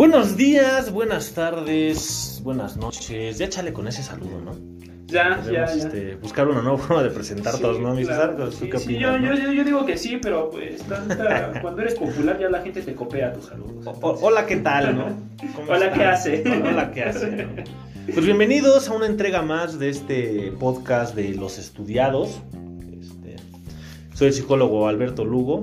Buenos días, buenas tardes, buenas noches. Ya échale con ese saludo, ¿no? Ya, ya, Debemos, ya. este, buscar una nueva forma de presentar Sí, todos, ¿no, mi claro. Sí, sí, yo, no? yo- yo digo que sí, pero pues tanta- cuando eres popular ya la gente te copia tus saludos. O- o- hola, ¿qué tal, no? ¿Cómo Hola? ¿qué hace? Hola, hola, ¿qué hace? no? Pues bienvenidos a una entrega más de este podcast de Los Estudiados. Este, soy el psicólogo Alberto Lugo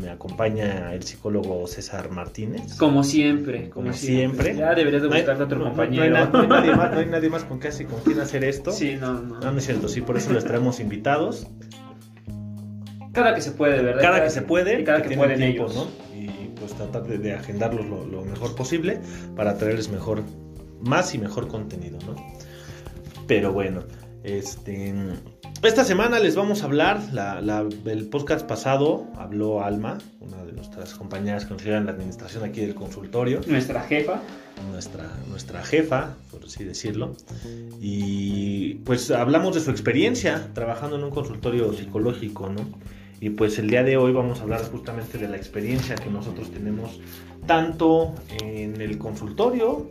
me acompaña el psicólogo César Martínez. Como siempre, como, Como siempre. siempre. Ya deberías de No hay- buscarte otro no- no- compañero. No hay, na- no hay nadie más, no hay nadie más con, casi, con quien hacer esto. Sí, no, no. No, no es cierto, sí, por eso les traemos invitados. Cada que se puede, ¿verdad? Cada que se puede, Y cada que, pueden ellos. ¿no? Y pues tratar de, de agendarlos lo, lo mejor posible para traerles mejor, más y mejor contenido, ¿no? Pero bueno, este, esta semana les vamos a hablar, la, la- el podcast pasado habló Alma, una de nuestras compañeras que nos lleva en la administración aquí del consultorio, Nuestra jefa. nuestra, nuestra jefa, por así decirlo, y pues hablamos de su experiencia trabajando en un consultorio psicológico, ¿no? Y pues el día de hoy vamos a hablar justamente de la experiencia que nosotros tenemos tanto en el consultorio,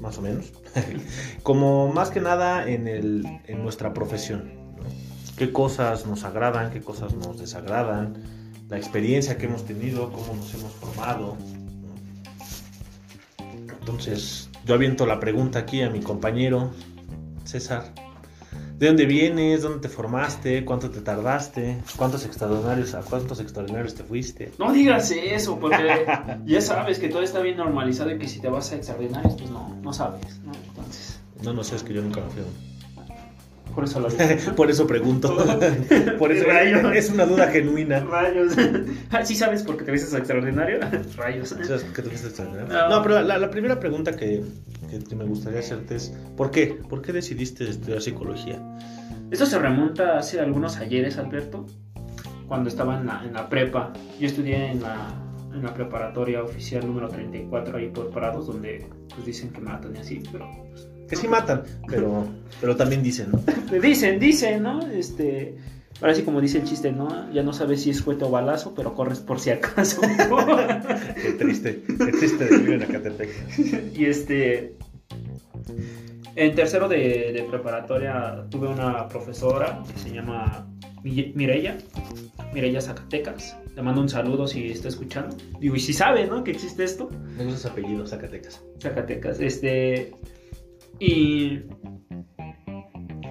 más o menos, como más que nada en, el, en nuestra profesión. ¿Qué cosas nos agradan, qué cosas nos desagradan? La experiencia que hemos tenido, cómo nos hemos formado. Entonces, yo aviento la pregunta aquí a mi compañero César. ¿De dónde vienes? ¿Dónde te formaste? ¿Cuánto te tardaste? ¿Cuántos extraordinarios a cuántos extraordinarios te fuiste? No digas eso, porque ya sabes que todo está bien normalizado y que si te vas a extraordinarios, pues no, no sabes, ¿no? Entonces, No, no sé, es que yo nunca me fui. Por eso lo. Por eso pregunto. Por eso Rayos. es una duda genuina. Rayos. Ah, ¿Sí sabes por qué te ves extraordinario? Rayos. ¿Sabes por qué te fuiste extraordinario? No. No, pero la, la primera pregunta que, que- me gustaría hacerte es ¿por qué? ¿Por qué decidiste estudiar psicología? Esto se remonta hace algunos ayeres, Alberto, cuando estaba en la, en la prepa. Yo estudié en la, en la preparatoria oficial número 34 ahí por Prados, donde pues dicen que matan y así, pero... pues, Que sí matan, pero, pero también dicen, ¿no? Dicen, dicen, ¿no? Este... Ahora sí, como dice el chiste, ¿no? Ya no sabes si es cohete o balazo, pero corres por si acaso. Qué triste, qué triste de vivir en Acatepec. y este. En tercero de, de preparatoria tuve una profesora que se llama Mi- Mireya, Mireya Zacatecas. Le mando un saludo si está escuchando. Digo, y si sabe, ¿no? Que existe esto. Me gusta ese apellido, Zacatecas. Zacatecas. Este. Y.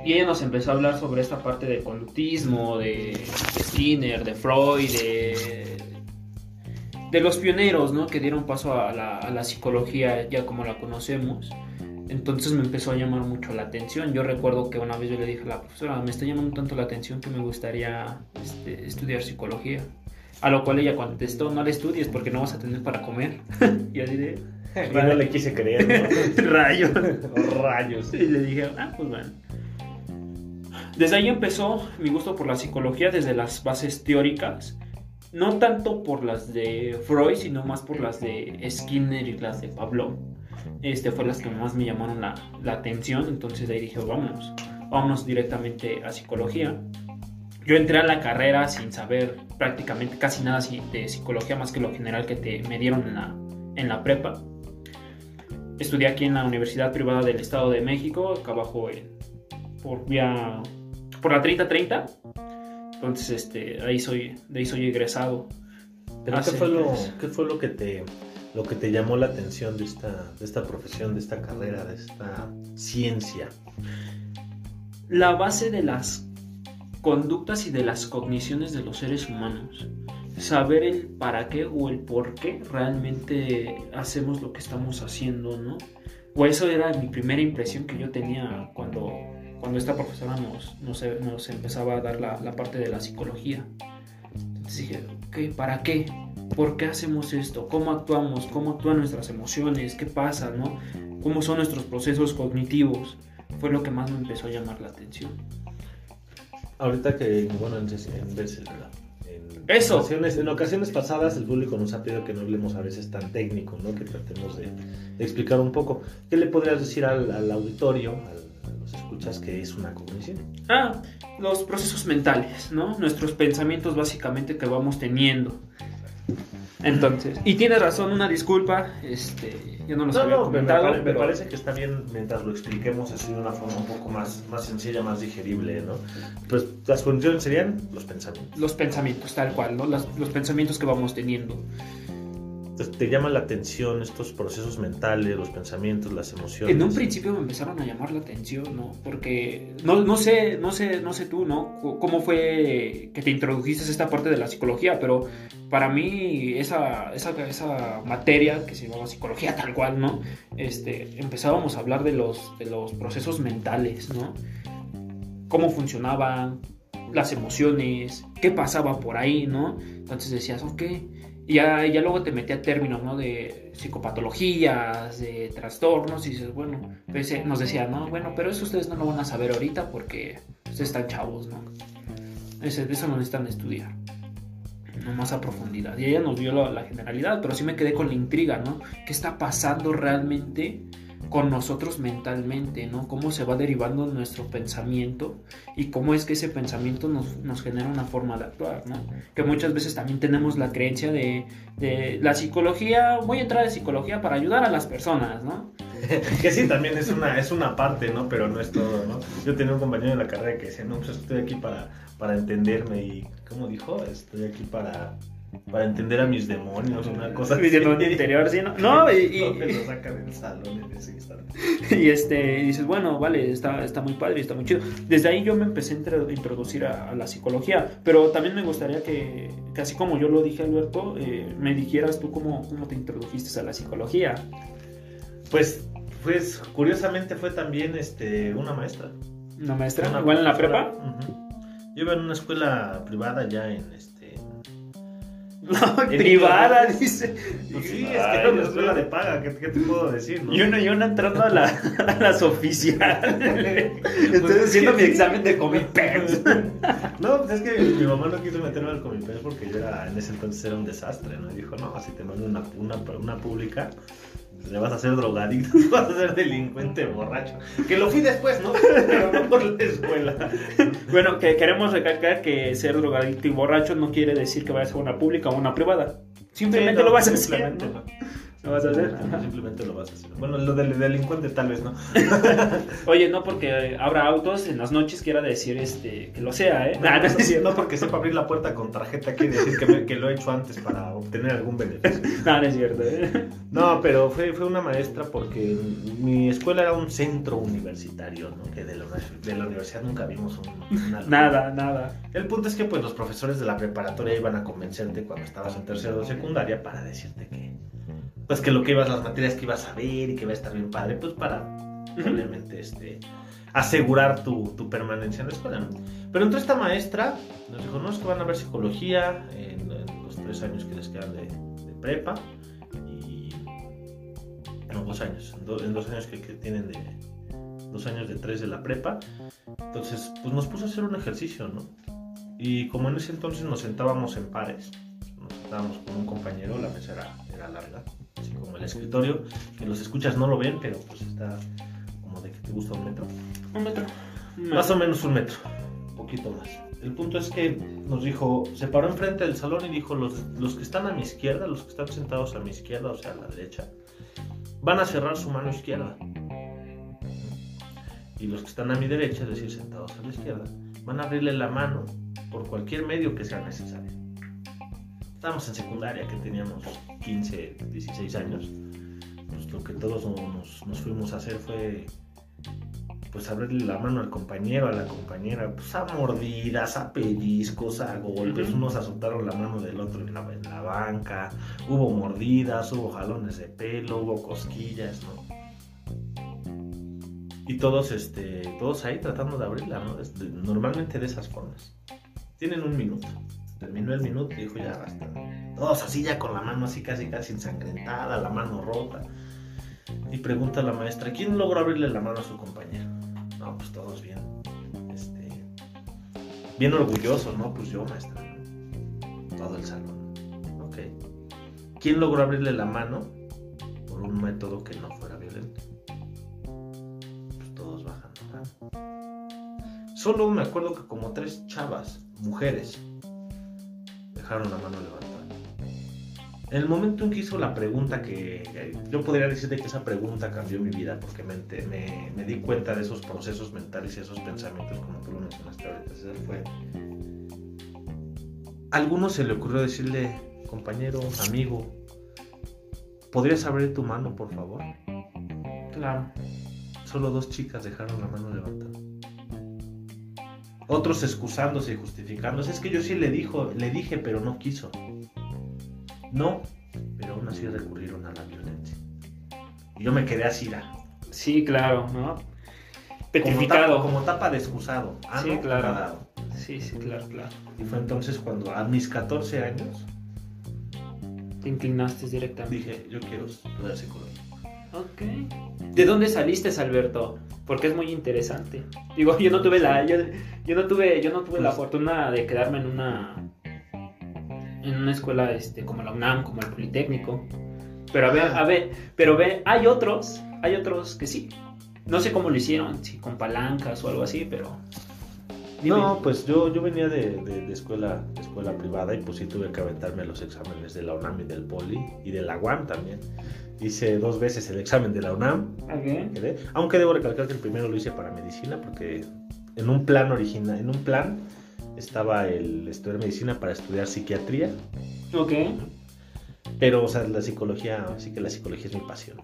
Ella nos empezó a hablar sobre esta parte de conductismo, de, de Skinner, de Freud, de. los pioneros, ¿no? Que dieron paso a la, a la psicología ya como la conocemos. Entonces me empezó a llamar mucho la atención. Yo recuerdo que una vez yo le dije a la profesora, me está llamando tanto la atención que me gustaría este, estudiar psicología. A lo cual ella contestó, no la estudies porque no vas a tener para comer. y así de, Y no le quise creer, Rayos. ¿no? Rayos. Y le dije, ah, pues bueno. Desde ahí empezó mi gusto por la psicología, desde las bases teóricas. No tanto por las de Freud, sino más por las de Skinner y las de Pablo. Este fue las que más me llamaron la, la atención. Entonces de ahí dije, vámonos, vámonos directamente a psicología. Yo entré a la carrera sin saber prácticamente casi nada de psicología, más que lo general que te, me dieron en la, en la prepa. Estudié aquí en la Universidad Privada del Estado de México, acá abajo en- por vía por la 3030. Entonces, este, ahí soy, de ahí soy egresado. Pero ¿qué fue, lo. ¿qué fue lo que te lo que te llamó la atención de esta, de esta profesión, de esta carrera, de esta ciencia? La base de las conductas y de las cogniciones de los seres humanos. Saber el para qué o el por qué realmente hacemos lo que estamos haciendo, ¿no? O eso era mi primera impresión que yo tenía cuando, cuando esta profesora nos, nos, nos empezaba a dar la, la parte de la psicología. Entonces dije, ok, ¿para qué? ¿Por qué hacemos esto? ¿Cómo actuamos? ¿Cómo actúan nuestras emociones? ¿Qué pasa? ¿no? ¿Cómo son nuestros procesos cognitivos? Fue lo que más me empezó a llamar la atención. Ahorita que, bueno, en, en veces, en Eso. Ocasiones, en ocasiones pasadas el público nos ha pedido que no hablemos a veces tan técnico, ¿no? Que tratemos de, de explicar un poco. ¿Qué le podrías decir al, al auditorio, al- a los escuchas, que es una cognición? Ah, los procesos mentales, ¿no? Nuestros pensamientos básicamente que vamos teniendo. Entonces, y tienes razón, una disculpa, este, yo no los No, había no, me, comentado, pare- me pero parece que está bien mientras lo expliquemos así de una forma un poco más, más sencilla, más digerible, ¿no? Pues las funciones serían los pensamientos. los pensamientos, tal cual, ¿no? Las- los pensamientos que vamos teniendo. Entonces, te llaman la atención estos procesos mentales, los pensamientos, las emociones. En un principio me empezaron a llamar la atención, ¿no? Porque no, no sé, no sé, no sé tú, ¿no? ¿Cómo fue que te introdujiste a esta parte de la psicología? Pero para mí esa, esa, esa materia que se llamaba psicología tal cual, ¿no? Este, empezábamos a hablar de los, de los procesos mentales, ¿no? Cómo funcionaban, las emociones, qué pasaba por ahí, ¿no? Entonces decías, ok. Ya, ya luego te metí a términos, ¿no? De psicopatologías, de trastornos, y dices, bueno, pues, eh, nos decía, no, bueno, pero eso ustedes no lo van a saber ahorita porque ustedes están chavos, ¿no? Ese, eso no necesitan estudiar, no más a profundidad. Y ella nos dio la generalidad, pero sí me quedé con la intriga, ¿no? ¿Qué está pasando realmente con nosotros mentalmente, ¿no? Cómo se va derivando nuestro pensamiento y cómo es que ese pensamiento nos, nos genera una forma de actuar, ¿no? Que muchas veces también tenemos la creencia de, de la psicología, voy a entrar en psicología para ayudar a las personas, ¿no? Que sí, también es una, es una parte, ¿no? Pero no es todo, ¿no? Yo tenía un compañero en la carrera que decía, no, pues estoy aquí para, para entenderme y, ¿cómo dijo? Estoy aquí para, para entender a mis demonios, una cosa Mi demonio interior, sí, ¿no? No, y- y- No, lo saca del salón en ese instante. Y este, dices, bueno, vale, está, está muy padre, está muy chido. Desde ahí yo me empecé a intro- introducir a, a la psicología, pero también me gustaría que, que así como yo lo dije, Alberto, eh, me dijeras tú cómo, cómo te introdujiste a la psicología. Pues, pues, curiosamente fue también este, una maestra. ¿Una maestra? Una ¿Igual en la prepa? Yo iba en una escuela privada ya en este... No, privada, dice. Pues sí, es que era una escuela de paga, ¿qué, qué te puedo decir? no? Y uno, y uno entrando a, la, a las oficiales. Estoy Pues es haciendo mi sí. examen de Comipex. No, pues es que mi mamá no quiso meterme al Comipés porque yo era, en ese entonces era un desastre, ¿no? Y dijo, no, si te mando una, una, una pública, le vas a hacer drogadicto, vas a ser delincuente borracho. Que lo fui después, ¿no? Pero no por la escuela. Bueno, que queremos recalcar que ser drogadicto y borracho no quiere decir que vayas a una pública o una privada. Simplemente Sí, no, lo vas a hacer. simplemente ¿no? Lo vas a hacer. Simplemente- lo vas a hacer. Bueno, lo del delincuente tal vez no. Oye, no porque abra autos en las noches quiera decir este que lo sea, ¿eh? No, porque sepa abrir la puerta con tarjeta quiere decir que, me- que lo he hecho antes para obtener algún beneficio. No, no es cierto. ¿eh? No, pero fue, fue una maestra porque mi escuela era un centro universitario, ¿no? Que de la, de la universidad nunca vimos un, una. Nada, nada. El punto es que pues los profesores de la preparatoria iban a convencerte cuando estabas en tercero de secundaria para decirte pues que lo que ibas, las materias que ibas a ver y que iba a estar bien padre, pues para obviamente este asegurar tu, tu permanencia en la escuela. ¿no? Pero entró esta maestra, nos dijo, no, es que van a ver psicología en, en los tres años que les quedan de, de prepa y no, dos años, en, do- en dos años que, que tienen de dos años de tres de la prepa. Entonces, pues nos puso a hacer un ejercicio, ¿no? Y como en ese entonces nos sentábamos en pares, nos sentábamos con un compañero, la mesa era, era larga, así como el escritorio, que los escuchas no lo ven, pero pues está como de que te gusta un metro. Un metro. Más o menos un metro, un poquito más. El punto es que nos dijo, se paró enfrente del salón y dijo, los, los que están a mi izquierda, los que están sentados a mi izquierda, o sea, a la derecha, van a cerrar su mano izquierda. Y los que están a mi derecha, es decir, sentados a la izquierda, van a abrirle la mano por cualquier medio que sea necesario. Estábamos en secundaria, que teníamos 15, 16 años. Pues lo que todos nos, nos fuimos a hacer fue pues abrirle la mano al compañero, a la compañera, pues a mordidas, a pellizcos, a golpes, unos azotaron la mano del otro en la, en la banca, hubo mordidas, hubo jalones de pelo, hubo cosquillas, ¿no? Y todos, este, todos ahí tratando de abrirla, ¿no? Este, normalmente de esas formas. Tienen un minuto. Terminó el minuto y dijo, ya basta. Todos así ya con la mano así casi casi ensangrentada, la mano rota. Y pregunta la maestra, ¿quién logró abrirle la mano a su compañero? No, pues todos bien. Este, bien orgullosos, ¿no? Pues yo, maestra. Todo el salón. Ok. ¿Quién logró abrirle la mano por un método que no fuera violento? Pues todos bajando. Solo me acuerdo que como tres chavas, mujeres, dejaron la mano levantada. En el momento en que hizo la pregunta que eh, yo podría decirte que esa pregunta cambió mi vida porque me, ente- me- me di cuenta de esos procesos mentales y esos pensamientos como tú lo mencionaste ahorita, César, fue... A alguno se le ocurrió decirle, compañero, amigo, ¿podrías abrir tu mano, por favor? Claro. Solo dos chicas dejaron la mano levantada. Otros excusándose y justificándose. Es que yo sí le dijo, le dije, pero no quiso. No, pero aún así recurrieron a la violencia. Y yo me quedé así, ra, Sí, claro, ¿no? como Petrificado. tapa, como tapa de excusado. Ah, Sí, no, claro. Sí, sí, claro, claro. Y fue entonces cuando a mis 14 años Te inclinaste directamente. dije, yo quiero estudiar psicología. Ok. ¿De dónde saliste, Alberto? Porque es muy interesante. Digo, yo no tuve la, yo, yo no tuve, yo no tuve la Pues- fortuna de quedarme en una, en una escuela, este, como la UNAM, como el Politécnico. Pero a ver, a ver, pero ve, hay otros, hay otros que sí. No sé cómo lo hicieron, si con palancas o algo así, pero. Dime. No, pues yo, yo venía de, de- de escuela, de escuela privada y pues sí tuve que aventarme los exámenes de la UNAM y del Poli y de la UAM también. Hice dos veces el examen de la UNAM, Ok. quedé. Aunque debo recalcar que el primero lo hice para medicina porque en un plan original, en un plan estaba el estudiar medicina para estudiar psiquiatría, Ok. pero o sea, la psicología, sí que la psicología es mi pasión.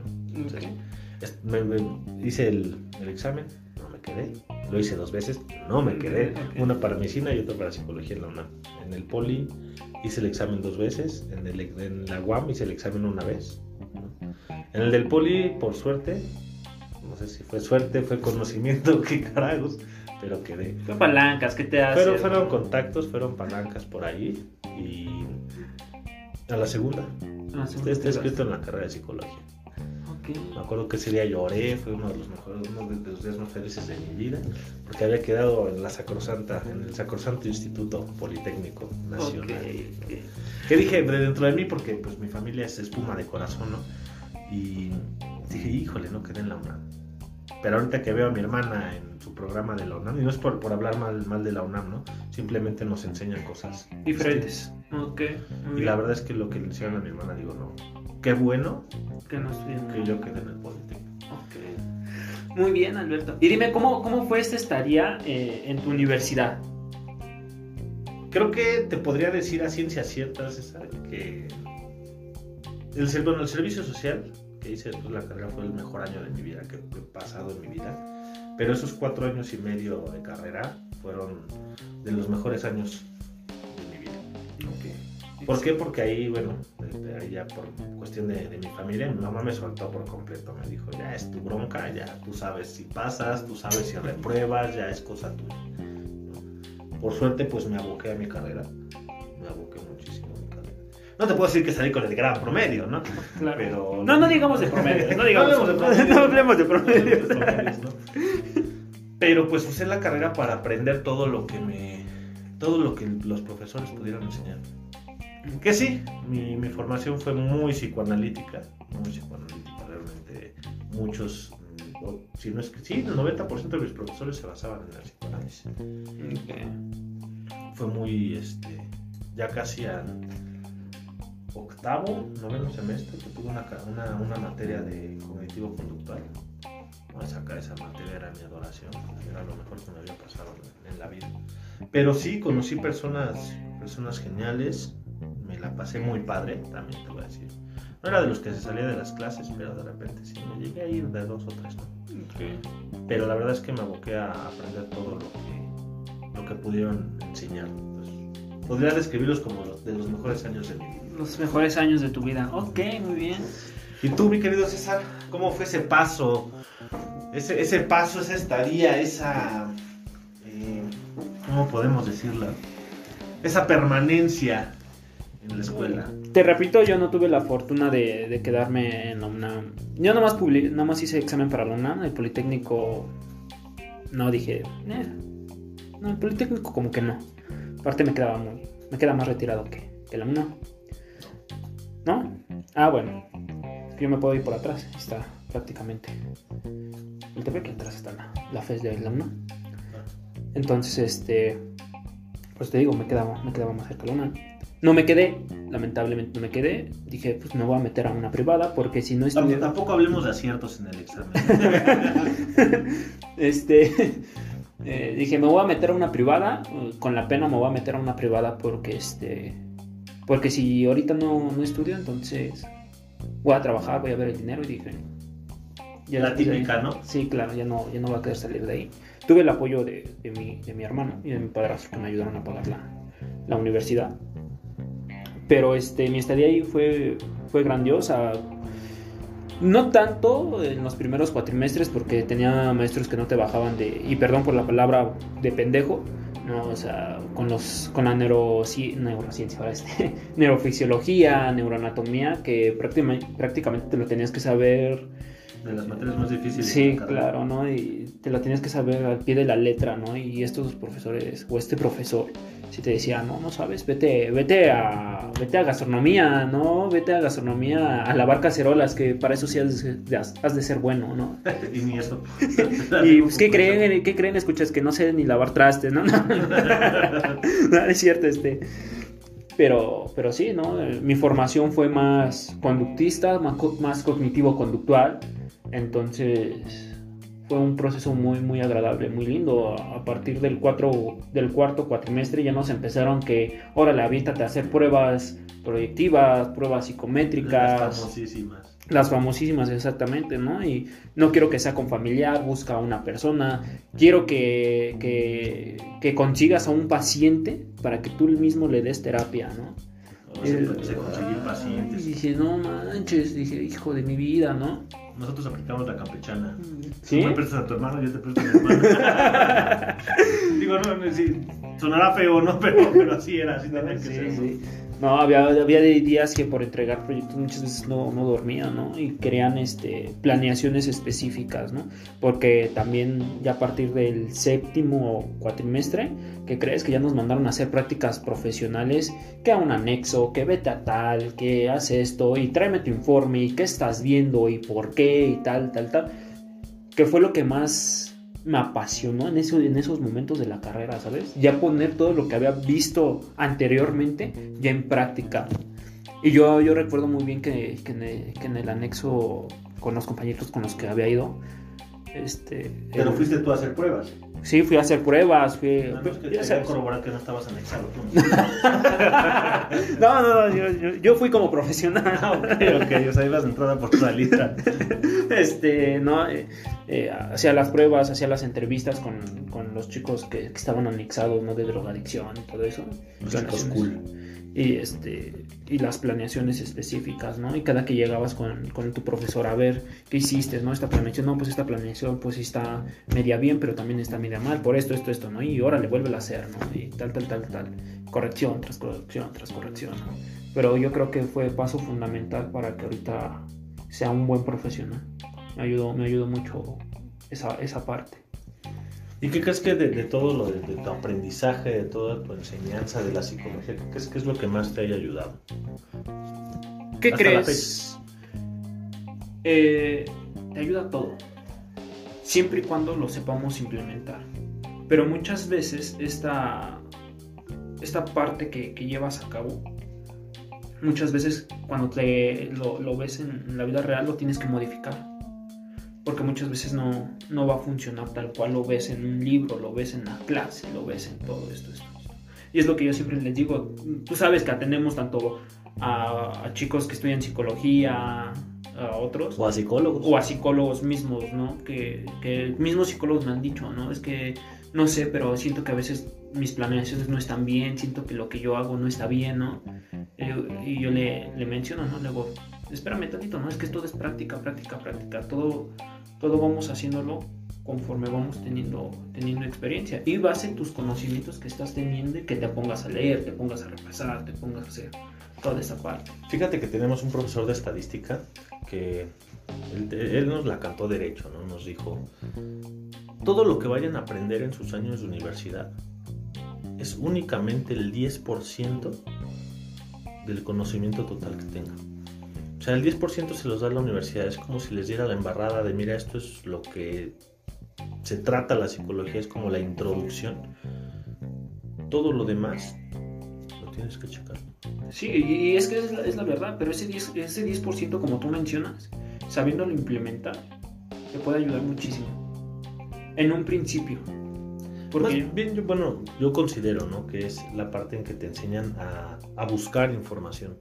hice el, el examen, no me quedé. Lo hice dos veces, no me quedé. Una para medicina y otra para psicología en la UNAM. En el poli hice el examen dos veces, en, el, en la UAM hice el examen una vez. En el del poli, por suerte, no sé si fue suerte, fue conocimiento, qué carajos, pero quedé. Fue palancas, ¿qué te hace? Fueron, fueron contactos, fueron palancas por ahí y a la segunda. Ah, sí, Está, está ¿qué escrito en la carrera de psicología. Ok. Me acuerdo que ese día lloré, fue uno de los mejores, uno de los días más felices de mi vida, porque había quedado en la Sacrosanta, en el Sacrosanto Instituto Politécnico Nacional. Ok, ok. Que dije de dentro de mí, porque pues mi familia es espuma de corazón, ¿no? Y dije, híjole, no quedé en la UNAM. Pero ahorita que veo a mi hermana en su programa de la UNAM, y no es por, por hablar mal, mal de la UNAM, ¿no? Simplemente nos enseñan cosas Diferentes. Ok. muy Y bien. la verdad es que lo que le enseñan a mi hermana, digo, no. Qué bueno Que no estudian que yo quedé en el Politécnico. Ok. Muy bien, Alberto. Y dime, ¿cómo, cómo fue esta estadía eh, en tu universidad? Creo que te podría decir a ciencia cierta, César, que el, bueno, el servicio social que hice después de la carrera fue el mejor año de mi vida que he pasado en mi vida. Pero esos cuatro años y medio de carrera fueron de los mejores años. ¿Por qué? Porque ahí, bueno, ya por cuestión de, de mi familia, mi mamá me soltó por completo. Me dijo, ya es tu bronca, ya tú sabes si pasas, tú sabes si repruebas, ya es cosa tuya. ¿no? Por suerte, pues me aboqué a mi carrera. Me aboqué muchísimo a mi carrera. No te puedo decir que salí con el gran promedio, ¿no? Claro. Pero... No, no digamos de promedio. No digamos hablemos de promedio. No hablemos de No hablemos de promedio. Pero pues usé la carrera para aprender todo lo que me... Todo lo que los profesores pudieran enseñar. Que sí, mi, mi formación fue muy psicoanalítica, muy psicoanalítica, realmente muchos, mm, o si no es que sí, el 90% de mis profesores se basaban en el psicoanálisis. Fue muy, este, ya casi al octavo, noveno semestre, que tuve una, una, una materia de cognitivo-conductual. Bueno, sacar esa materia era mi adoración, era lo mejor que me había pasado en, en la vida. Pero sí, conocí personas, personas geniales, la pasé muy padre, también te voy a decir. No era de los que se salía de las clases, pero de repente sí, me llegué a ir de dos o tres, ¿no? Pero la verdad es que me aboqué a aprender todo lo que, lo que pudieron enseñar. Entonces, podría describirlos como los, de los mejores años de mi vida. Los mejores años de tu vida. Ok, muy bien. Y tú, mi querido César, ¿cómo fue ese paso? Ese, ese paso, esa estadía, esa... eh, ¿Cómo podemos decirla? Esa permanencia en la escuela. Te repito, yo no tuve la fortuna de, quedarme en la UNAM. Yo nomás, publi- nomás hice examen para la UNAM. El Politécnico no dije. "Eh". No, el Politécnico como que no. Aparte me quedaba muy. Me queda más retirado que, que la UNAM. ¿No? Ah, bueno. Yo me puedo ir por atrás. Está prácticamente. El TV que atrás está la, la FES de la UNAM. Entonces, este. Pues te digo, me quedaba, me quedaba más cerca la UNAM. No me quedé, lamentablemente no me quedé. Dije, pues me voy a meter a una privada porque si no estudio... Tampoco hablemos de aciertos en el examen. este, eh, dije, me voy a meter a una privada. Con la pena me voy a meter a una privada porque, este, porque si ahorita no, no estudio, entonces voy a trabajar, voy a ver el dinero y dije... Ya la típica, ¿no? Sí, claro, ya no, ya no va a querer salir de ahí. Tuve el apoyo de, mi, de mi hermano y de mi padrastro que me ayudaron a pagar la, la universidad. Pero este, mi estadía ahí fue, fue grandiosa. No tanto en los primeros cuatrimestres porque tenía maestros que no te bajaban de, y perdón por la palabra, de pendejo, ¿no? O sea, con, los, con la neurociencia, ahora este, neurofisiología, neuroanatomía, que prácticamente, prácticamente te lo tenías que saber de las materias más difíciles. Sí, claro, ¿no? Y te la tienes que saber al pie de la letra, ¿no? Y estos profesores, o este profesor, si te decía, no, no sabes, vete, vete a, vete a gastronomía, ¿no? Vete a gastronomía, a lavar cacerolas, que para eso sí has de, has de ser bueno, ¿no? y ni eso. y pues, ¿qué creen? ¿Qué creen? Escuchas que no sé ni lavar trastes, ¿no? no, es cierto, este. Pero, pero sí, ¿no? Mi formación fue más conductista, más, más cognitivo-conductual. Entonces fue un proceso muy muy agradable, muy lindo. A partir del, cuatro, del cuarto cuatrimestre ya nos empezaron que, órale, avítate a hacer pruebas proyectivas, pruebas psicométricas. Las famosísimas. Las famosísimas, exactamente, ¿no? Y no quiero que sea con familiar, busca a una persona. Quiero que, que, que consigas a un paciente para que tú mismo le des terapia, ¿no? se, conseguir pacientes. dije, no manches, dije, hijo de mi vida, ¿no? Nosotros aplicamos la campechana. ¿Sí? Tú me prestas a tu hermano, yo te presto a mi hermano. Digo, no, no, sí, sonará feo, ¿no? Pero, pero así era, así tenía que sí, ser. Sí. No, había, había días que por entregar proyectos muchas veces no, no ¿no? Y querían este, planeaciones específicas, ¿no? Porque también ya a partir del séptimo cuatrimestre, que crees que ya nos mandaron a hacer prácticas profesionales, que a un anexo, que vete a tal, que hace esto, y tráeme tu informe, y qué estás viendo, y por qué, y tal, tal, tal. Que fue lo que más me apasionó en, en esos momentos de la carrera, ¿sabes? Ya poner todo lo que había visto anteriormente ya en práctica. Y yo, yo recuerdo muy bien que, que en el anexo con los compañeros con los que había ido, este... Pero fuiste tú a hacer pruebas. Sí, fui a hacer pruebas. Fui, no, es que te sabes. corroborar que no estabas anexado. no, no, no, yo, yo, yo, fui como profesional. Ah, ok, ok, o sea, ibas entrada por tu salita. este, no, eh, eh, hacía las pruebas, hacía las entrevistas con, con los chicos que, que, estaban anexados, ¿no? De drogadicción y todo eso. Los chicos cool y este y las planeaciones específicas, ¿no? Y cada que llegabas con, con, tu profesor a ver qué hiciste, ¿no? Esta planeación, no, pues esta planeación pues está media bien, pero también está media mal, por esto, esto, esto, ¿no? Y ahora le vuelve a hacer, ¿no? Y tal, tal, tal, tal. Corrección tras corrección tras corrección. Pero yo creo que fue paso fundamental para que ahorita sea un buen profesional. Me ayudó, me ayudó mucho esa, esa parte. ¿Y qué crees que de, de todo lo de, de, tu aprendizaje, de toda tu enseñanza de la psicología, qué crees que es lo que más te haya ayudado? ¿Qué Hasta crees? Eh, te ayuda todo, siempre y cuando lo sepamos implementar. Pero muchas veces esta, esta parte que, que llevas a cabo, muchas veces cuando te lo, lo ves en, en la vida real lo tienes que modificar porque muchas veces no, no va a funcionar tal cual lo ves en un libro, lo ves en la clase, lo ves en todo esto. esto. Y es lo que yo siempre les digo, tú sabes que atendemos tanto a, a chicos que estudian psicología, a otros. O a psicólogos. O a psicólogos mismos, ¿no? Que, que mismos psicólogos me han dicho, ¿no? Es que, no sé, pero siento que a veces mis planeaciones no están bien, siento que lo que yo hago no está bien, ¿no? Y yo le, le menciono, ¿no? Luego, espérame tantito, ¿no? Es que todo es práctica, práctica, práctica. Todo, todo vamos haciéndolo conforme vamos teniendo, teniendo experiencia. Y base tus conocimientos que estás teniendo y que te pongas a leer, te pongas a repasar, te pongas a hacer toda esa parte. Fíjate que tenemos un profesor de estadística que él, él nos la cantó derecho, ¿no? Nos dijo, todo lo que vayan a aprender en sus años de universidad es únicamente el 10% del conocimiento total que tengan. O sea, el 10% se los da la universidad. Es como si les diera la embarrada de, mira, esto es lo que se trata la psicología, es como la introducción. todo lo demás lo tienes que checar. Sí, y es que es la, es la verdad, pero ese 10%, ese 10 como tú mencionas, sabiéndolo implementar, te puede ayudar muchísimo. En un principio. Porque Más bien, yo, bueno, yo considero, ¿no? Que es la parte en que te enseñan a, a buscar información.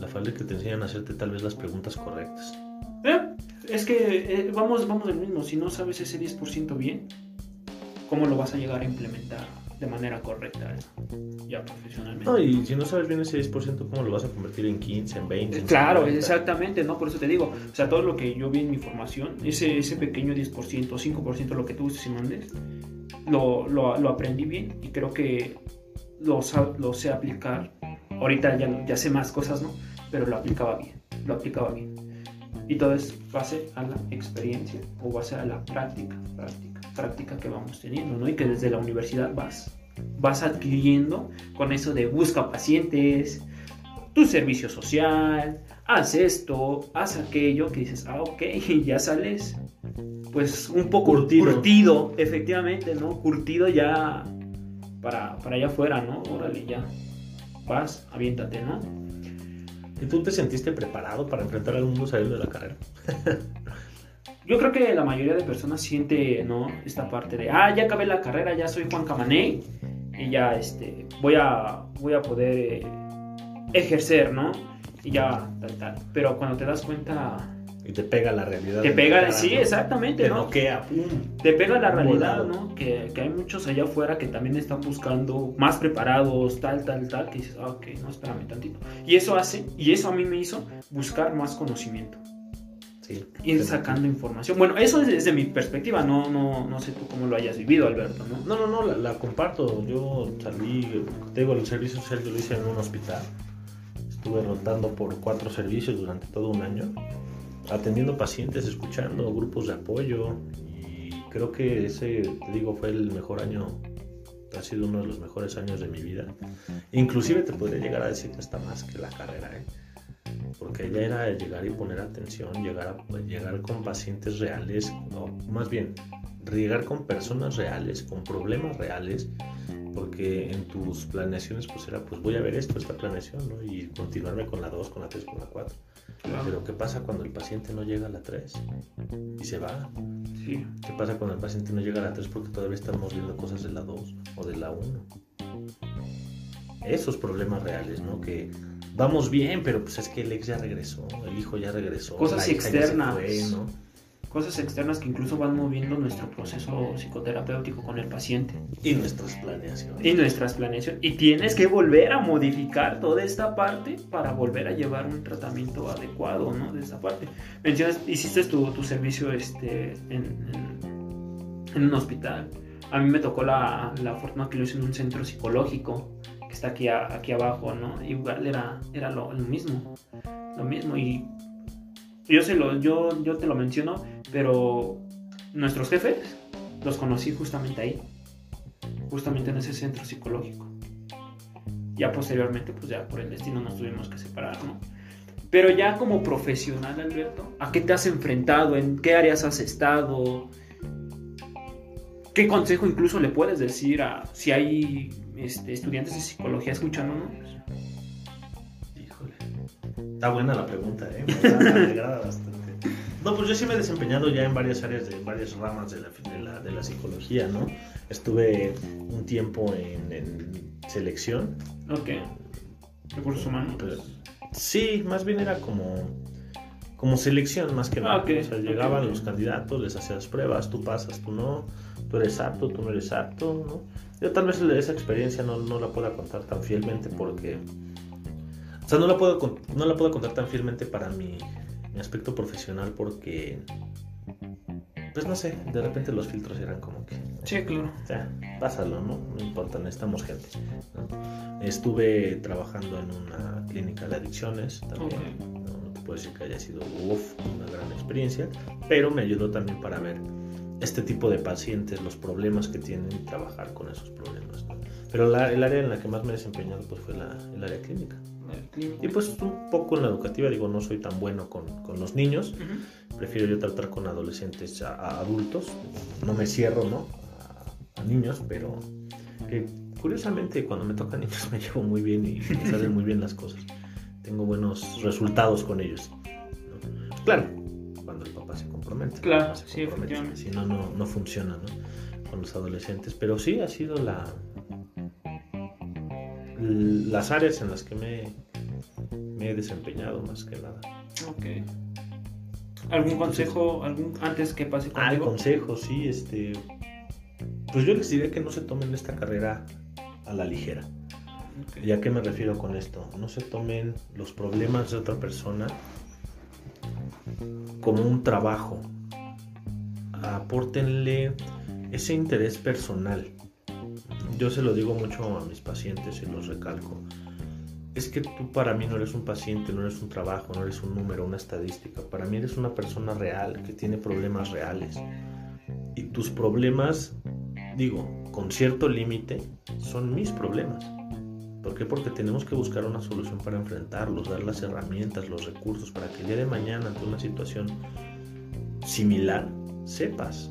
La falta que te enseñan a hacerte tal vez las preguntas correctas. Eh, es que eh, vamos, vamos del mismo. Si no sabes ese 10% bien, ¿cómo lo vas a llegar a implementar de manera correcta eh, ya profesionalmente? No, y si no sabes bien ese 10%, ¿cómo lo vas a convertir en 15, en 20? en Claro, 50? exactamente, ¿no? Por eso te digo, o sea, todo lo que yo vi en mi formación, ese, ese pequeño 10%, 5%, lo que tú gustes y mandes, lo, lo, lo aprendí bien y creo que lo, lo sé aplicar. Ahorita ya, ya sé más cosas, ¿no? Pero lo aplicaba bien, lo aplicaba bien. Y todo es base a la experiencia o base a la práctica, práctica, práctica que vamos teniendo, ¿no? Y que desde la universidad vas, vas adquiriendo con eso de busca pacientes, tu servicio social, haz esto, haz aquello, que dices, ah, ok, y ya sales, pues un poco Curtido. curtido, efectivamente, ¿no? Curtido ya para, para allá afuera, ¿no? Órale, ya, vas, aviéntate, ¿no? ¿Y tú te sentiste preparado para enfrentar al mundo saliendo de la carrera? Yo creo que la mayoría de personas siente, ¿no? Esta parte de, ah, ya acabé la carrera, ya soy Juan Camaney y ya, este, voy a, voy a poder eh, ejercer, ¿no? Y ya, tal, tal. Pero cuando te das cuenta, Y te pega la realidad. te pega, cara, sí, ¿no? exactamente, Te ¿no? noquea, pum. Te pega la realidad, Volado. ¿no? Que, que hay muchos allá afuera que también están buscando más preparados, tal, tal, tal, que dices, ah, ok, no, espérame tantito. Y eso hace, y eso a mí me hizo buscar más conocimiento. Sí. ir sacando información. Bueno, eso es desde mi perspectiva, no, no, no sé tú cómo lo hayas vivido, Alberto, ¿no? No, no, no, la, la comparto. Yo salí, te digo, el servicio social yo lo hice en un hospital. Estuve rotando por cuatro servicios durante todo un año, atendiendo pacientes, escuchando grupos de apoyo. Y creo que ese, te digo, fue el mejor año, ha sido uno de los mejores años de mi vida. Inclusive te podría llegar a decir que hasta más que la carrera, ¿eh? Porque ya era llegar y poner atención, llegar, a, llegar con pacientes reales, o más bien, llegar con personas reales, con problemas reales, porque en tus planeaciones pues era, pues voy a ver esto, esta planeación, ¿no? Y continuarme con la 2, con la 3, con la 4. Pero ¿qué pasa cuando el paciente no llega a la 3 y se va? Sí. ¿Qué pasa cuando el paciente no llega a la 3 porque todavía estamos viendo cosas de la 2 o de la 1? Esos problemas reales, ¿no? Que vamos bien, pero pues es que el ex ya regresó, el hijo ya regresó. Cosas externas. fue, ¿no? Cosas externas que incluso van moviendo nuestro proceso psicoterapéutico con el paciente Y nuestras planeaciones. y nuestras planeaciones. Y tienes que volver a modificar toda esta parte para volver a llevar un tratamiento adecuado, ¿no? De esta parte. Mencionas, hiciste tu, tu servicio este, en, en- en un hospital. A mí me tocó la, la fortuna que lo hice en un centro psicológico que está aquí, a- aquí abajo, ¿no? Igual era, era lo, lo mismo. Lo mismo. Y yo, se lo, yo, yo te lo menciono, pero nuestros jefes los conocí justamente ahí. Justamente en ese centro psicológico. Ya posteriormente, pues ya por el destino nos tuvimos que separar, ¿no? Pero ya como profesional, Alberto, ¿a qué te has enfrentado? ¿En qué áreas has estado? ¿Qué consejo incluso le puedes decir a si hay este, estudiantes de psicología escuchándonos? Está buena la pregunta, ¿eh? Me agrada, me agrada bastante. No, pues yo sí me he desempeñado ya en varias áreas, de en varias ramas de la, de la, de la psicología, ¿no? Estuve un tiempo en, en selección. Ok. Recursos humanos. Pero- sí, más bien era como, como selección, más que nada. Ah, ok, O sea, llegaban ok. los candidatos, les hacías pruebas, tú pasas, tú no, tú eres apto, tú no eres apto, ¿no? Yo tal vez esa experiencia no, no la pueda contar tan fielmente porque... O sea, no la puedo, no la puedo contar tan fielmente para mi, mi aspecto profesional porque... Pues no sé, de repente los filtros eran como que... Sí, claro. O sea, pásalo, ¿no? No importa, necesitamos gente. ¿no? Estuve trabajando en una clínica de adicciones también. Ok. No, no te puedo decir que haya sido uf, una gran experiencia, pero me ayudó también para ver este tipo de pacientes, los problemas que tienen y trabajar con esos problemas. ¿no? Pero la- el área en la que más me he desempeñado pues, fue la, el área clínica. Y pues un poco en la educativa, digo, no soy tan bueno con, con los niños, prefiero yo tratar con adolescentes a, a adultos, no me cierro, ¿no? A, a niños, pero que curiosamente, cuando me tocan niños me llevo muy bien y me salen muy bien las cosas. Tengo buenos resultados con ellos. ¿no? Claro, cuando el papá se compromete. Claro, se sí, compromete, efectivamente. Si no, no, no funciona, ¿no? Con los adolescentes. Pero sí ha sido la las áreas en las que me, me he desempeñado más que nada. Ok. ¿Algún consejo algún, antes que pase Ah, el contigo? consejo, sí, este. Pues yo les diría que no se tomen esta carrera a la ligera. Ok. ¿Y a qué me refiero con esto? No se tomen los problemas de otra persona como un trabajo. Apórtenle ese interés personal. Yo se lo digo mucho a mis pacientes y los recalco. Es que tú para mí no eres un paciente, no eres un trabajo, no eres un número, una estadística. Para mí eres una persona real que tiene problemas reales. Y tus problemas, digo, con cierto límite, son mis problemas. ¿Por qué? Porque tenemos que buscar una solución para enfrentarlos, dar las herramientas, los recursos para que el día de mañana ante una situación similar sepas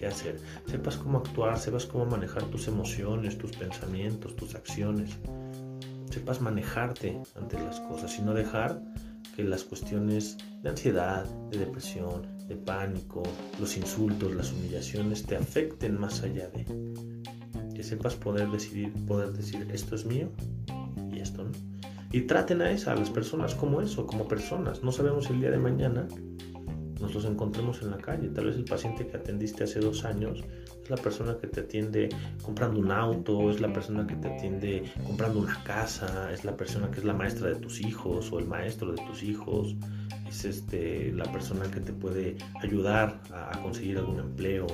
qué hacer, sepas cómo actuar, sepas cómo manejar tus emociones, tus pensamientos, tus acciones, sepas manejarte ante las cosas y no dejar que las cuestiones de ansiedad, de depresión, de pánico, los insultos, las humillaciones te afecten más allá de que sepas poder decidir, poder decir esto es mío y esto no. Y traten a esa, a las personas como eso, como personas. No sabemos el día de mañana nos los encontremos en la calle. Tal vez el paciente que atendiste hace dos años es la persona que te atiende comprando un auto, es la persona que te atiende comprando una casa, es la persona que es la maestra de tus hijos o el maestro de tus hijos, es este, la persona que te puede ayudar a, a conseguir algún empleo,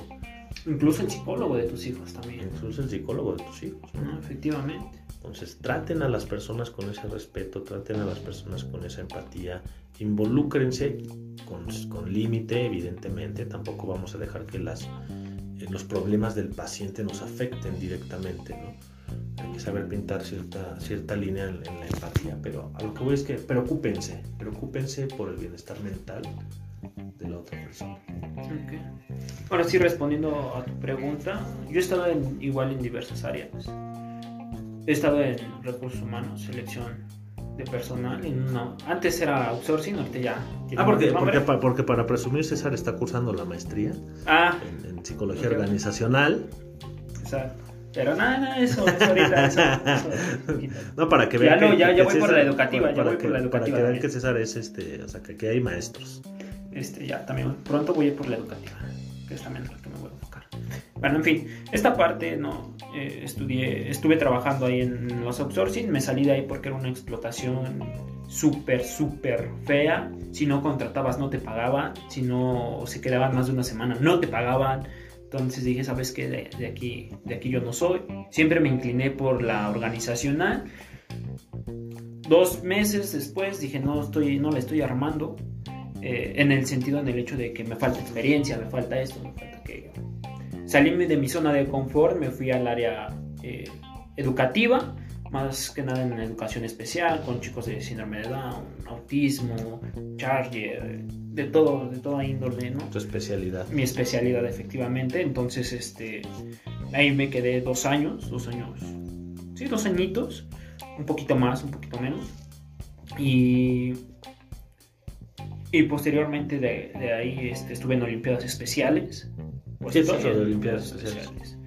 Incluso el psicólogo de tus hijos también. incluso el psicólogo de tus hijos. ¿no? ¿no? Efectivamente. Entonces traten a las personas con ese respeto, traten a las personas con esa empatía, involúcrense con, con límite, evidentemente, tampoco vamos a dejar que las, eh, los problemas del paciente nos afecten directamente, ¿no? Hay que saber pintar cierta, cierta línea en, en la empatía, pero a lo que voy es que preocúpense, preocúpense por el bienestar mental de la otra persona. Ok. Ahora sí, respondiendo a tu pregunta, yo he estado en, igual en diversas áreas. He estado en recursos humanos, selección de personal. En una- antes era outsourcing, ahorita ya. Ah, porque, porque, porque para presumir César está cursando la maestría Ah, en, en psicología organizacional. exacto. Pero nada, nada, eso, eso ahorita, eso, eso, quítalo. No, para que Ya vean no, que, ya- que ya voy por la educativa, ya para voy que, por la Para educativa que vean que César es este, o sea, que aquí hay maestros. Este, ya también pronto voy a ir por la educativa, que es también la que me voy a enfocar. Bueno, en fin, esta parte no eh, estudié, estuve trabajando ahí en los outsourcing, me salí de ahí porque era una explotación súper, súper fea. Si no contratabas, no te pagaban. Si no se quedaban más de una semana, no te pagaban. Entonces dije, ¿sabes qué? De, aquí, de aquí yo no soy. Siempre me incliné por la organizacional. Dos meses después dije, no, estoy, no la estoy armando. eh, en el sentido, en el hecho de que me falta experiencia, me falta esto, me falta aquello. Salí de mi zona de confort, me fui al área eh, educativa, más que nada en educación especial, con chicos de síndrome de Down, autismo, Charger, de todo, de toda índole, ¿no? Tu especialidad. mi especialidad efectivamente. Entonces, este, ahí me quedé dos años, dos años, sí, dos añitos, un poquito más, un poquito menos. Y, y posteriormente de, de ahí este, estuve en Olimpiadas Especiales. Pues ¿Qué es estoy eso de en Olimpiadas Especiales?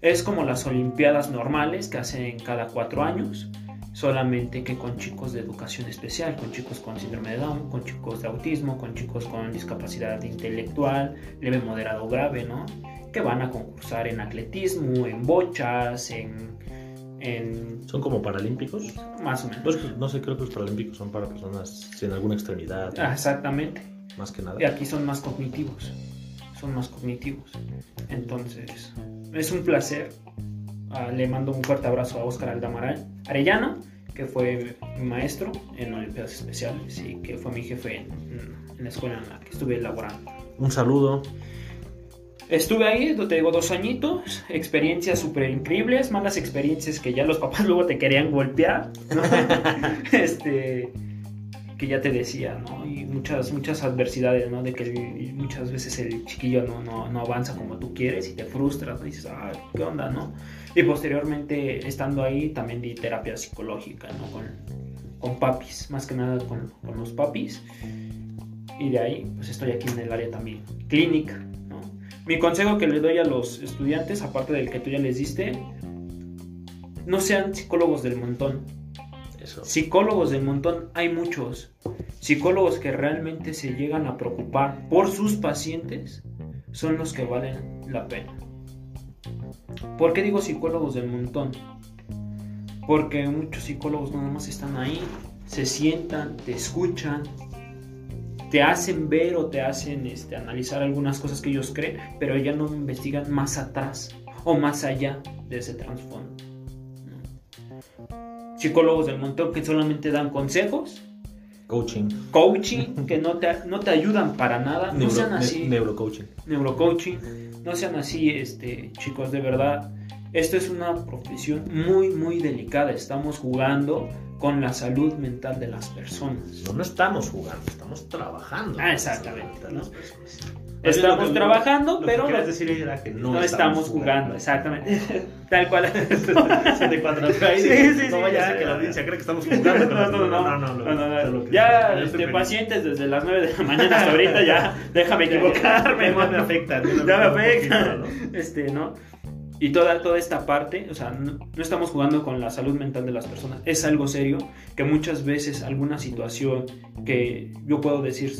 Es como las Olimpiadas normales que hacen cada cuatro años, solamente que con chicos de educación especial, con chicos con síndrome de Down, con chicos de autismo, con chicos con discapacidad intelectual, leve, moderado o grave, ¿no? Que van a concursar en atletismo, en bochas, en, en ¿Son como paralímpicos? más o menos. No, es que- no sé, creo que los paralímpicos son para personas sin alguna extremidad, Ah, exactamente. más que nada. Y aquí son más cognitivos. Son más cognitivos. Entonces, es un placer. Ah, le mando un fuerte abrazo a Oscar Aldamaral Arellano, que fue mi maestro en Olimpiadas Especiales y que fue mi jefe en, en la escuela en la que estuve elaborando. Un saludo. Estuve ahí, te digo, dos añitos, experiencias súper increíbles, malas experiencias que ya los papás luego te querían golpear, ¿no? este, que ya te decía, ¿no? Y muchas, muchas adversidades, ¿no? De que el- muchas veces el chiquillo no, no, no avanza como tú quieres y te frustras, ¿no? Y dices, ah, ¿qué onda, no? Y posteriormente, estando ahí, también di terapia psicológica, ¿no? Con, con papis, más que nada con, con los papis. Y de ahí, pues estoy aquí en el área también clínica, ¿no? Mi consejo que le doy a los estudiantes, aparte del que tú ya les diste, no sean psicólogos del montón. Psicólogos del montón hay muchos. Psicólogos que realmente se llegan a preocupar por sus pacientes son los que valen la pena. ¿Por qué digo psicólogos del montón? Porque muchos psicólogos nada más están ahí, se sientan, te escuchan, te hacen ver o te hacen este, analizar algunas cosas que ellos creen, pero ya no investigan más atrás o más allá de ese trasfondo. Psicólogos del montón que solamente dan consejos, Coaching. coaching, que no te, no te ayudan para nada, no Neuro- sean ne- así neurocoaching. neurocoaching. No sean así, este, chicos, de verdad. Esto es una profesión muy, muy delicada. Estamos jugando con la salud mental de las personas. No, no estamos jugando, estamos trabajando. Ah, exactamente, con la salud de las personas. Estamos Lo que- trabajando, lo pero no, decir era que no, no estamos jugando. Exactamente. Tal cual. Se te cuadra ahí, Sí, sí, no sí, vaya ya, a ser que la audiencia cree que estamos jugando. No, no, no, no, no, no, no, no. Ya, este, pacientes desde las 9 de la mañana hasta ahorita, ya, déjame equivocarme. Ya me afecta. ya me afecta. Este, ¿no? Y toda, toda esta parte, o sea, no, no estamos jugando con la salud mental de las personas. Es algo serio que muchas veces alguna situación que yo puedo decir,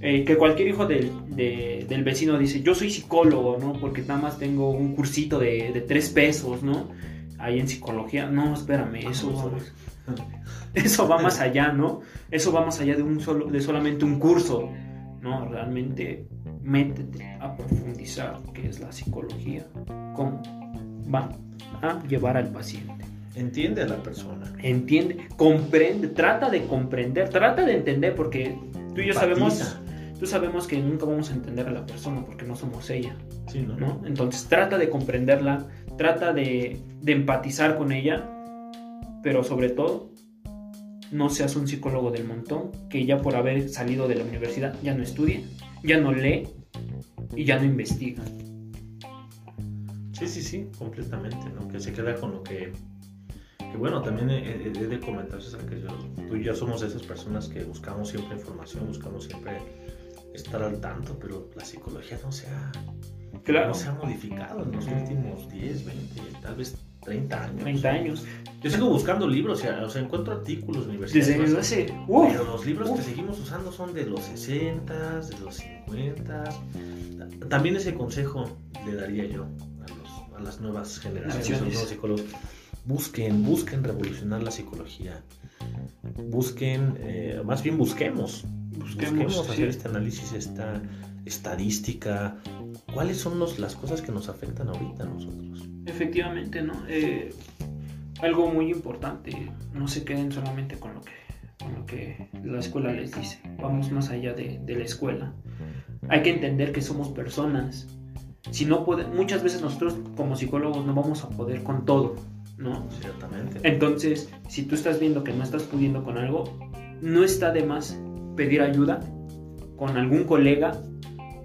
eh, que cualquier hijo del, de- del vecino dice, yo soy psicólogo, ¿no? Porque nada más tengo un cursito de, de tres pesos, ¿no? Ahí en psicología. No, espérame, eso va, eso va más allá, ¿no? Eso va más allá de, un solo, de solamente un curso, ¿no? Realmente métete a profundizar qué es la psicología, cómo va a llevar al paciente. Entiende a la persona. Entiende, comprende, trata de comprender, trata de entender, porque tú y yo sabemos, tú sabemos que nunca vamos a entender a la persona porque no somos ella, Sí, ¿no? ¿no? Entonces trata de comprenderla, trata de, de empatizar con ella, pero sobre todo, no seas un psicólogo del montón que ya por haber salido de la universidad ya no estudia, ya no lee y ya no investiga. Sí, sí, sí, completamente, ¿no? Que se queda con lo que... Que bueno, también he de comentar, César, que yo, tú y yo somos de esas personas que buscamos siempre información, buscamos siempre estar al tanto, pero la psicología no se ha, Claro, no se ha modificado en los últimos 10, 20, tal vez 30 años. 30 años. Yo sigo buscando libros, o sea, encuentro artículos Desde universitarios. hace... ¡Uf! Pero los libros que seguimos usando son de los 60, de los 50. También ese consejo le daría yo a, los- a las nuevas generaciones, a los nuevos psicólogos. Busquen, busquen revolucionar la psicología. Busquen, eh, más bien busquemos. Busquemos, Busquemos, sí. hacer este análisis, esta estadística. ¿Cuáles son los- las cosas que nos afectan ahorita a nosotros? Efectivamente, ¿no? Eh, algo muy importante, no se queden solamente con lo que, con lo que la escuela les dice, vamos más allá de, de la escuela. Hay que entender que somos personas. Si no puede, muchas veces nosotros como psicólogos no vamos a poder con todo. Entonces, si tú estás viendo que no estás pudiendo con algo, no está de más pedir ayuda con algún colega,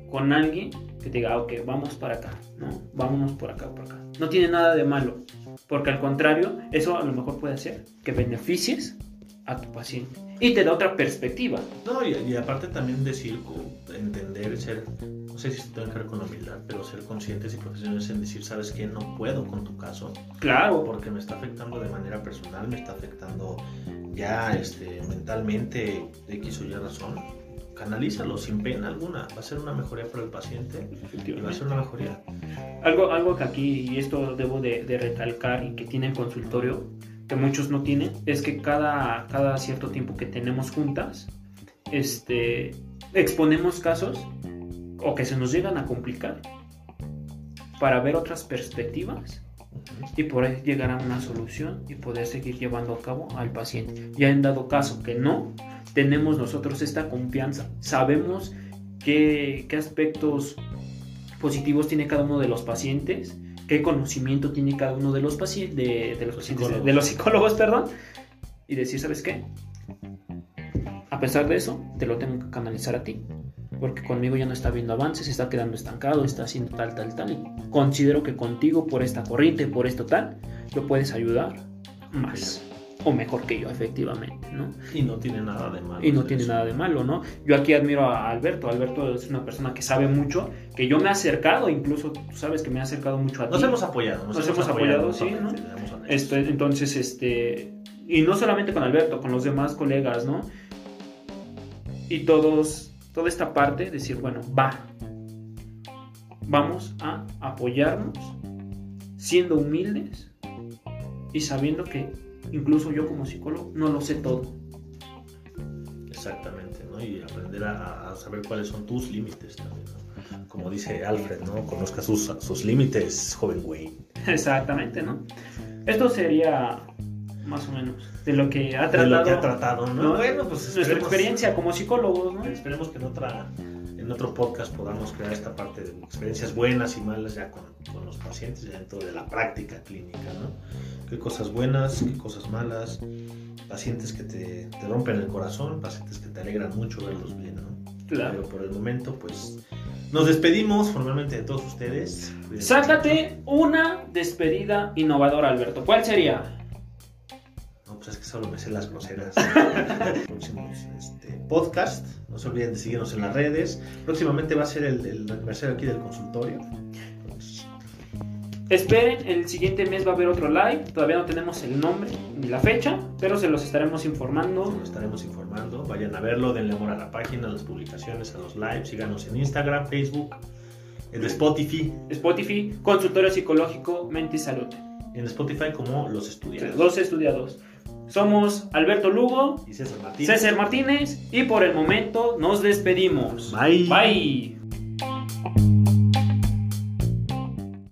con alguien que te diga, "Ah, ok, vamos para acá, ¿no? Vámonos por acá, por acá. No tiene nada de malo, porque al contrario, eso a lo mejor puede hacer que beneficies a tu paciente y te da otra perspectiva. No, y, y aparte también decir, entender, ser, sé si tenga que ver con la humildad, pero ser conscientes y profesionales en decir, ¿sabes qué? No puedo con tu caso, Claro, porque me está afectando de manera personal, me está afectando ya este, mentalmente, X o Y razón. Canalízalo sin pena alguna, va a ser una mejoría para el paciente y va a ser una mejoría. Algo, algo que aquí, y esto debo de, de recalcar y que tiene el consultorio, que muchos no tienen, es que cada, cada cierto tiempo que tenemos juntas, este, exponemos casos o que se nos llegan a complicar para ver otras perspectivas y poder llegar a una solución y poder seguir llevando a cabo al paciente. Ya en dado caso que no, tenemos nosotros esta confianza, sabemos qué, qué aspectos positivos tiene cada uno de los pacientes, qué conocimiento tiene cada uno de los pacientes, de, de los pacientes, Psicólogos. de los psicólogos, perdón, y decir, ¿sabes qué? A pesar de eso, te lo tengo que canalizar a ti. Porque conmigo ya no está viendo avances, está quedando estancado, está haciendo tal, tal, tal. Y considero que contigo, por esta corriente, por esto tal, lo puedes ayudar más o mejor que yo, efectivamente, ¿no? Y no tiene nada de malo. Y no tiene nada de malo, ¿no? Yo aquí admiro a Alberto. Alberto es una persona que sabe mucho, que yo me he acercado, incluso tú sabes que me he acercado mucho a ti. Nos hemos apoyado, Nos hemos apoyado, sí, ¿no? seamos honestos. Esto, entonces, este, y no solamente con Alberto, con los demás colegas, ¿no? Y todos, toda esta parte, decir, bueno, va, vamos a apoyarnos, siendo humildes y sabiendo que incluso yo como psicólogo no lo sé todo. Exactamente, ¿no? Y aprender a, a saber cuáles son tus límites también, ¿no? Como dice Alfred, ¿no? Conozca sus, sus límites, joven Wayne. Exactamente, ¿no? Esto sería más o menos de lo que ha De tratado, lo que ha tratado, ¿no? ¿no? Bueno, pues nuestra experiencia como psicólogos, ¿no? Esperemos que en otra en otro podcast podamos crear esta parte de experiencias buenas y malas ya con, con los pacientes, ya dentro de la práctica clínica, ¿no? Qué cosas buenas, qué cosas malas, pacientes que te, te rompen el corazón, pacientes que te alegran mucho verlos bien, ¿no? Claro. Pero por el momento, pues, nos despedimos formalmente de todos ustedes. Sácate una despedida innovadora, Alberto. ¿Cuál sería? Solo me sé las groseras. Próximos este, podcast. No se olviden de seguirnos en las redes. Próximamente va a ser el, el aniversario aquí del consultorio. Esperen, el siguiente mes va a haber otro live. Todavía no tenemos el nombre ni la fecha, pero se los estaremos informando. lo estaremos informando. Vayan a verlo, denle amor a la página, a las publicaciones, a los lives. Síganos en Instagram, Facebook, en Spotify. Spotify, Consultorio Psicológico, Mente y Salud. En Spotify como Los Estudiantes. Dos estudiados. Somos Alberto Lugo, Y César Martínez. César Martínez y por el momento nos despedimos. Bye. Bye.